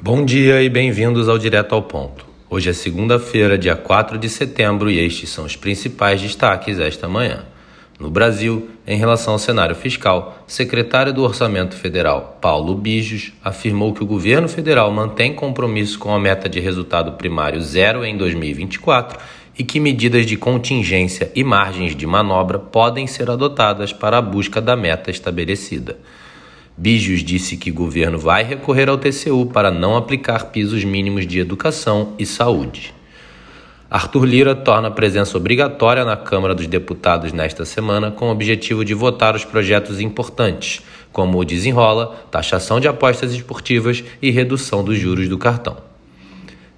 Bom dia e bem-vindos ao Direto ao Ponto. Hoje é segunda-feira, dia 4 de setembro, e estes são os principais destaques esta manhã. No Brasil, em relação ao cenário fiscal, secretário do Orçamento Federal, Paulo Bijos, afirmou que o governo federal mantém compromisso com a meta de resultado primário zero em 2024 e que medidas de contingência e margens de manobra podem ser adotadas para a busca da meta estabelecida. Bijos disse que o governo vai recorrer ao TCU para não aplicar pisos mínimos de educação e saúde. Arthur Lira torna presença obrigatória na Câmara dos Deputados nesta semana com o objetivo de votar os projetos importantes, como o desenrola, taxação de apostas esportivas e redução dos juros do cartão.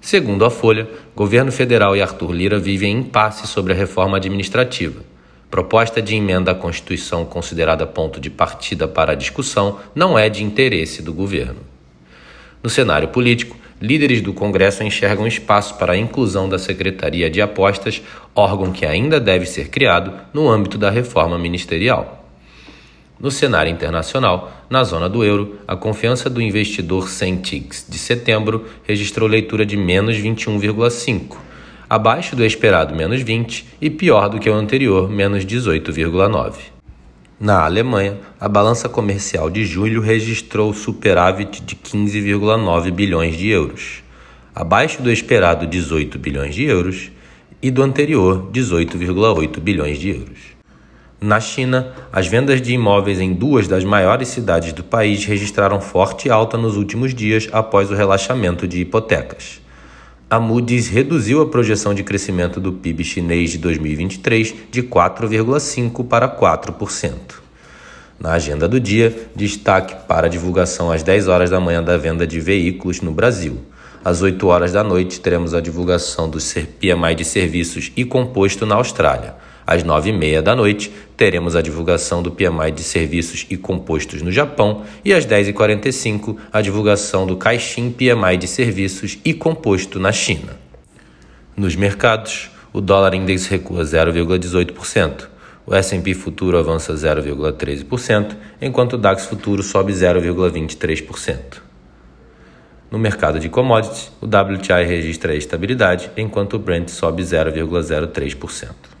Segundo a Folha, governo federal e Arthur Lira vivem em impasse sobre a reforma administrativa. Proposta de emenda à Constituição considerada ponto de partida para a discussão não é de interesse do governo. No cenário político, líderes do Congresso enxergam espaço para a inclusão da Secretaria de Apostas, órgão que ainda deve ser criado no âmbito da reforma ministerial. No cenário internacional, na zona do euro, a confiança do investidor Centix de setembro registrou leitura de menos 21,5 abaixo do esperado menos 20 e pior do que o anterior, menos 18,9. Na Alemanha, a balança comercial de julho registrou superávit de 15,9 bilhões de euros, abaixo do esperado 18 bilhões de euros e do anterior 18,8 bilhões de euros. Na China, as vendas de imóveis em duas das maiores cidades do país registraram forte alta nos últimos dias após o relaxamento de hipotecas a Moody's reduziu a projeção de crescimento do PIB chinês de 2023 de 4,5% para 4%. Na agenda do dia, destaque para a divulgação às 10 horas da manhã da venda de veículos no Brasil. Às 8 horas da noite, teremos a divulgação do PMI de serviços e composto na Austrália. Às 9h30 da noite, teremos a divulgação do PMI de serviços e compostos no Japão e às 10h45 a divulgação do Caixin PMI de serviços e composto na China. Nos mercados, o dólar index recua 0,18%, o S&P futuro avança 0,13%, enquanto o DAX futuro sobe 0,23%. No mercado de commodities, o WTI registra estabilidade, enquanto o Brent sobe 0,03%.